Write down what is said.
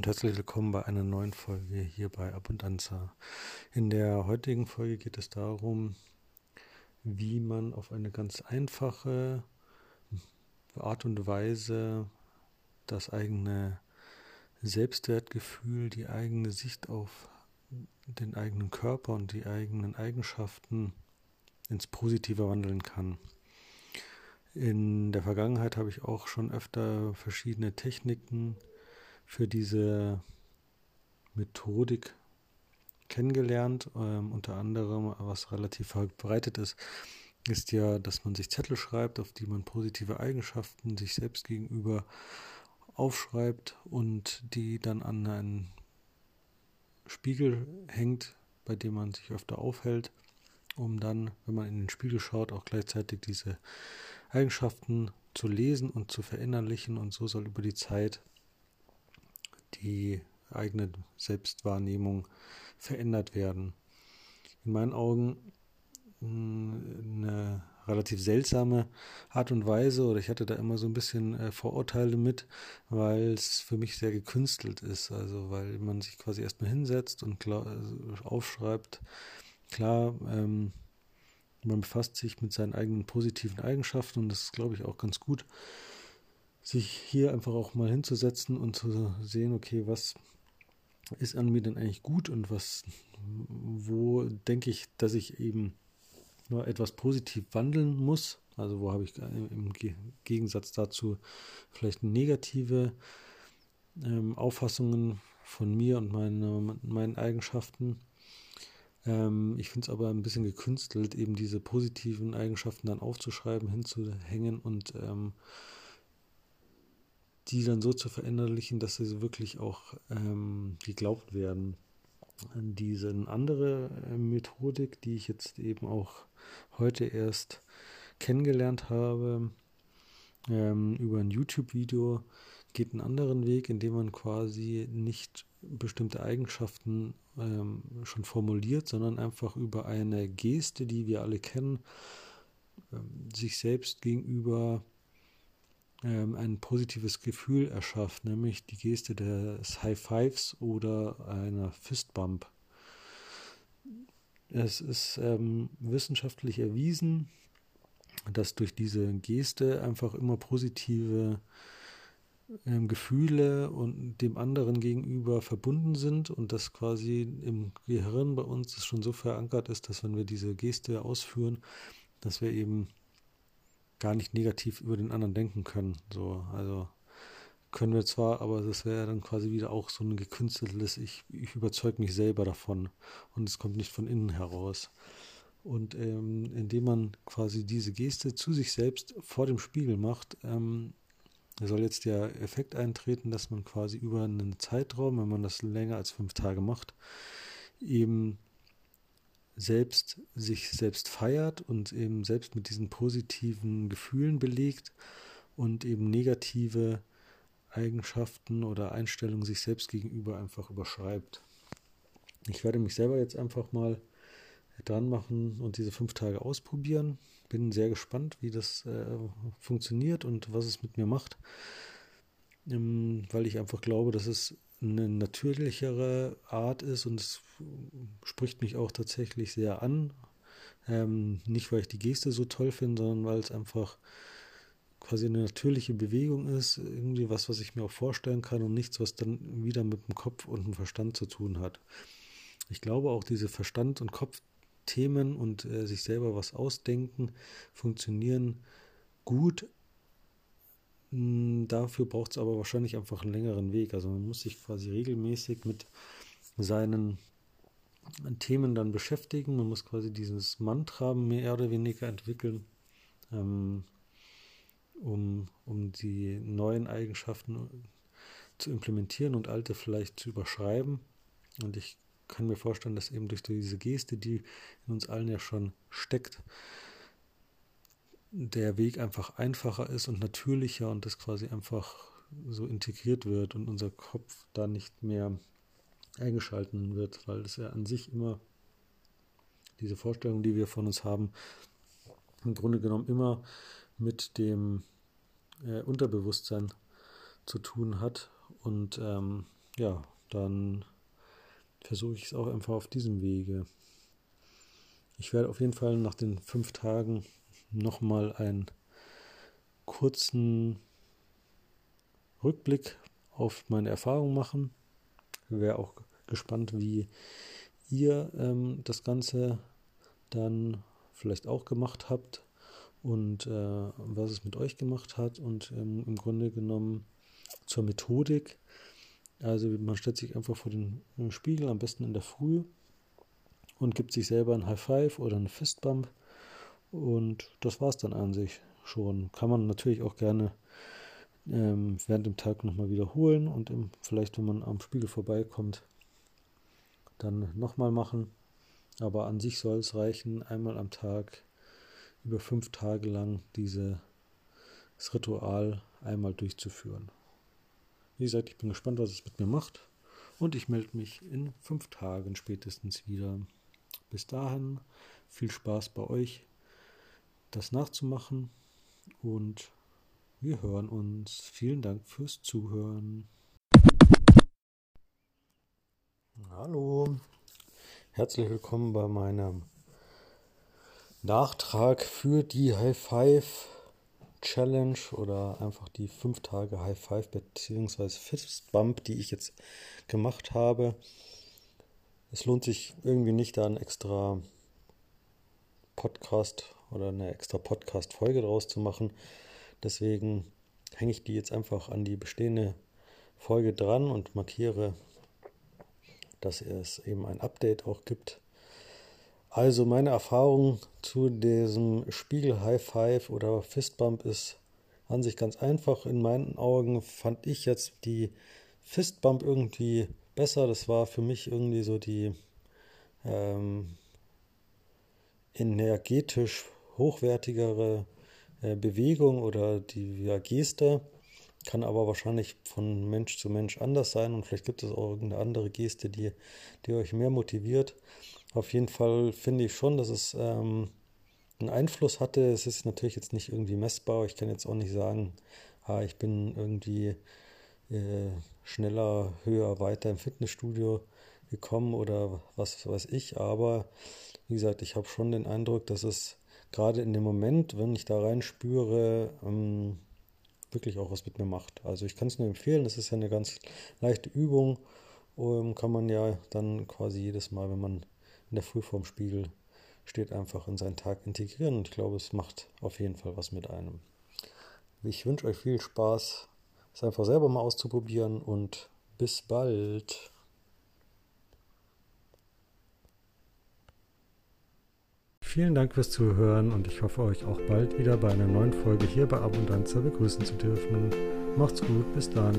und herzlich willkommen bei einer neuen Folge hier bei Abundanza. In der heutigen Folge geht es darum, wie man auf eine ganz einfache Art und Weise das eigene Selbstwertgefühl, die eigene Sicht auf den eigenen Körper und die eigenen Eigenschaften ins Positive wandeln kann. In der Vergangenheit habe ich auch schon öfter verschiedene Techniken für diese Methodik kennengelernt. Ähm, unter anderem, was relativ verbreitet ist, ist ja, dass man sich Zettel schreibt, auf die man positive Eigenschaften sich selbst gegenüber aufschreibt und die dann an einen Spiegel hängt, bei dem man sich öfter aufhält, um dann, wenn man in den Spiegel schaut, auch gleichzeitig diese Eigenschaften zu lesen und zu verinnerlichen und so soll über die Zeit die eigene Selbstwahrnehmung verändert werden. In meinen Augen hm, eine relativ seltsame Art und Weise oder ich hatte da immer so ein bisschen äh, Vorurteile mit, weil es für mich sehr gekünstelt ist. Also weil man sich quasi erstmal hinsetzt und äh, aufschreibt, klar, ähm, man befasst sich mit seinen eigenen positiven Eigenschaften und das ist, glaube ich, auch ganz gut sich hier einfach auch mal hinzusetzen und zu sehen, okay, was ist an mir denn eigentlich gut und was, wo denke ich, dass ich eben nur etwas positiv wandeln muss. Also wo habe ich im Gegensatz dazu vielleicht negative ähm, Auffassungen von mir und meine, meinen Eigenschaften. Ähm, ich finde es aber ein bisschen gekünstelt, eben diese positiven Eigenschaften dann aufzuschreiben, hinzuhängen und ähm, die dann so zu verinnerlichen, dass sie wirklich auch ähm, geglaubt werden. Diese andere äh, Methodik, die ich jetzt eben auch heute erst kennengelernt habe, ähm, über ein YouTube-Video, geht einen anderen Weg, indem man quasi nicht bestimmte Eigenschaften ähm, schon formuliert, sondern einfach über eine Geste, die wir alle kennen, ähm, sich selbst gegenüber ähm, ein positives Gefühl erschafft, nämlich die Geste des High Fives oder einer Fistbump. Es ist ähm, wissenschaftlich erwiesen, dass durch diese Geste einfach immer positive ähm, Gefühle und dem anderen gegenüber verbunden sind und dass quasi im Gehirn bei uns schon so verankert ist, dass wenn wir diese Geste ausführen, dass wir eben gar nicht negativ über den anderen denken können. So, also können wir zwar, aber das wäre dann quasi wieder auch so ein gekünsteltes, ich, ich überzeuge mich selber davon und es kommt nicht von innen heraus. Und ähm, indem man quasi diese Geste zu sich selbst vor dem Spiegel macht, ähm, soll jetzt der Effekt eintreten, dass man quasi über einen Zeitraum, wenn man das länger als fünf Tage macht, eben selbst sich selbst feiert und eben selbst mit diesen positiven Gefühlen belegt und eben negative Eigenschaften oder Einstellungen sich selbst gegenüber einfach überschreibt. Ich werde mich selber jetzt einfach mal dran machen und diese fünf Tage ausprobieren. Bin sehr gespannt, wie das äh, funktioniert und was es mit mir macht, ähm, weil ich einfach glaube, dass es eine natürlichere Art ist und es spricht mich auch tatsächlich sehr an. Ähm, nicht, weil ich die Geste so toll finde, sondern weil es einfach quasi eine natürliche Bewegung ist, irgendwie was, was ich mir auch vorstellen kann und nichts, was dann wieder mit dem Kopf und dem Verstand zu tun hat. Ich glaube auch diese Verstand- und Kopfthemen und äh, sich selber was ausdenken funktionieren gut, dafür braucht es aber wahrscheinlich einfach einen längeren Weg. Also man muss sich quasi regelmäßig mit seinen Themen dann beschäftigen. Man muss quasi dieses Mantra mehr oder weniger entwickeln, ähm, um, um die neuen Eigenschaften zu implementieren und alte vielleicht zu überschreiben. Und ich kann mir vorstellen, dass eben durch diese Geste, die in uns allen ja schon steckt, der Weg einfach einfacher ist und natürlicher und das quasi einfach so integriert wird und unser Kopf da nicht mehr eingeschalten wird, weil es ja an sich immer diese Vorstellung, die wir von uns haben, im Grunde genommen immer mit dem äh, Unterbewusstsein zu tun hat. Und ähm, ja, dann versuche ich es auch einfach auf diesem Wege. Ich werde auf jeden Fall nach den fünf Tagen nochmal einen kurzen Rückblick auf meine Erfahrung machen. Wäre auch gespannt, wie ihr ähm, das Ganze dann vielleicht auch gemacht habt und äh, was es mit euch gemacht hat und ähm, im Grunde genommen zur Methodik. Also man stellt sich einfach vor den Spiegel, am besten in der Früh und gibt sich selber ein High Five oder einen Fistbump und das war es dann an sich schon. Kann man natürlich auch gerne ähm, während dem Tag nochmal wiederholen und im, vielleicht, wenn man am Spiegel vorbeikommt, dann nochmal machen. Aber an sich soll es reichen, einmal am Tag über fünf Tage lang dieses Ritual einmal durchzuführen. Wie gesagt, ich bin gespannt, was es mit mir macht. Und ich melde mich in fünf Tagen spätestens wieder. Bis dahin viel Spaß bei euch, das nachzumachen. Und wir hören uns. Vielen Dank fürs Zuhören. Hallo, herzlich willkommen bei meinem Nachtrag für die High Five Challenge oder einfach die 5 Tage High Five bzw. Fist Bump, die ich jetzt gemacht habe. Es lohnt sich irgendwie nicht, da einen extra Podcast oder eine extra Podcast-Folge draus zu machen. Deswegen hänge ich die jetzt einfach an die bestehende Folge dran und markiere, dass es eben ein Update auch gibt also meine Erfahrung zu diesem Spiegel High Five oder Fistbump ist an sich ganz einfach. In meinen Augen fand ich jetzt die Fistbump irgendwie besser. Das war für mich irgendwie so die ähm, energetisch hochwertigere äh, Bewegung oder die ja, Geste. Kann aber wahrscheinlich von Mensch zu Mensch anders sein und vielleicht gibt es auch irgendeine andere Geste, die, die euch mehr motiviert. Auf jeden Fall finde ich schon, dass es ähm, einen Einfluss hatte. Es ist natürlich jetzt nicht irgendwie messbar. Ich kann jetzt auch nicht sagen, ah, ich bin irgendwie äh, schneller, höher, weiter im Fitnessstudio gekommen oder was weiß ich. Aber wie gesagt, ich habe schon den Eindruck, dass es gerade in dem Moment, wenn ich da rein spüre, ähm, wirklich auch was mit mir macht. Also ich kann es nur empfehlen. Das ist ja eine ganz leichte Übung. Um, kann man ja dann quasi jedes Mal, wenn man in der Früh vorm Spiegel steht, einfach in seinen Tag integrieren. Und ich glaube, es macht auf jeden Fall was mit einem. Ich wünsche euch viel Spaß, es einfach selber mal auszuprobieren und bis bald. Vielen Dank fürs Zuhören und ich hoffe euch auch bald wieder bei einer neuen Folge hier bei Abundanza begrüßen zu dürfen. Macht's gut, bis dann.